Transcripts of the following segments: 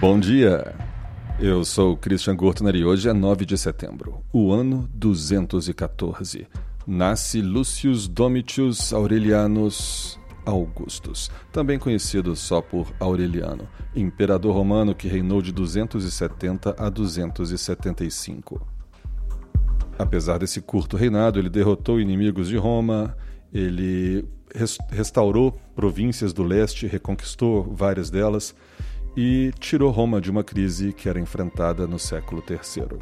Bom dia. Eu sou Christian Gortner e hoje é 9 de setembro, o ano 214. Nasce Lucius Domitius Aurelianus Augustus, também conhecido só por Aureliano, imperador romano que reinou de 270 a 275. Apesar desse curto reinado, ele derrotou inimigos de Roma, ele restaurou províncias do leste, reconquistou várias delas e tirou Roma de uma crise que era enfrentada no século III.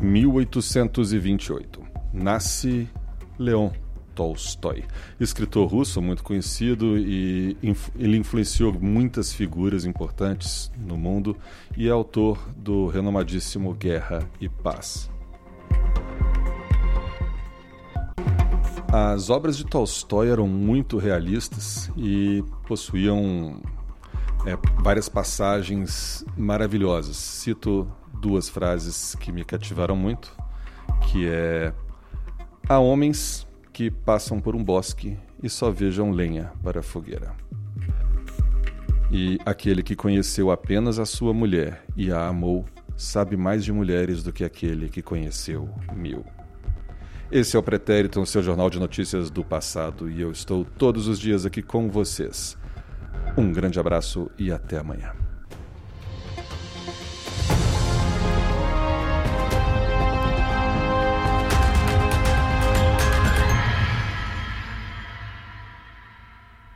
(1828) Nasce Leon Tolstói, escritor russo muito conhecido e inf ele influenciou muitas figuras importantes no mundo e é autor do renomadíssimo Guerra e Paz. As obras de Tolstói eram muito realistas e possuíam é, várias passagens maravilhosas. Cito duas frases que me cativaram muito, que é há homens que passam por um bosque e só vejam lenha para a fogueira. E aquele que conheceu apenas a sua mulher e a amou sabe mais de mulheres do que aquele que conheceu mil. Esse é o Pretérito, o seu jornal de notícias do passado, e eu estou todos os dias aqui com vocês. Um grande abraço e até amanhã.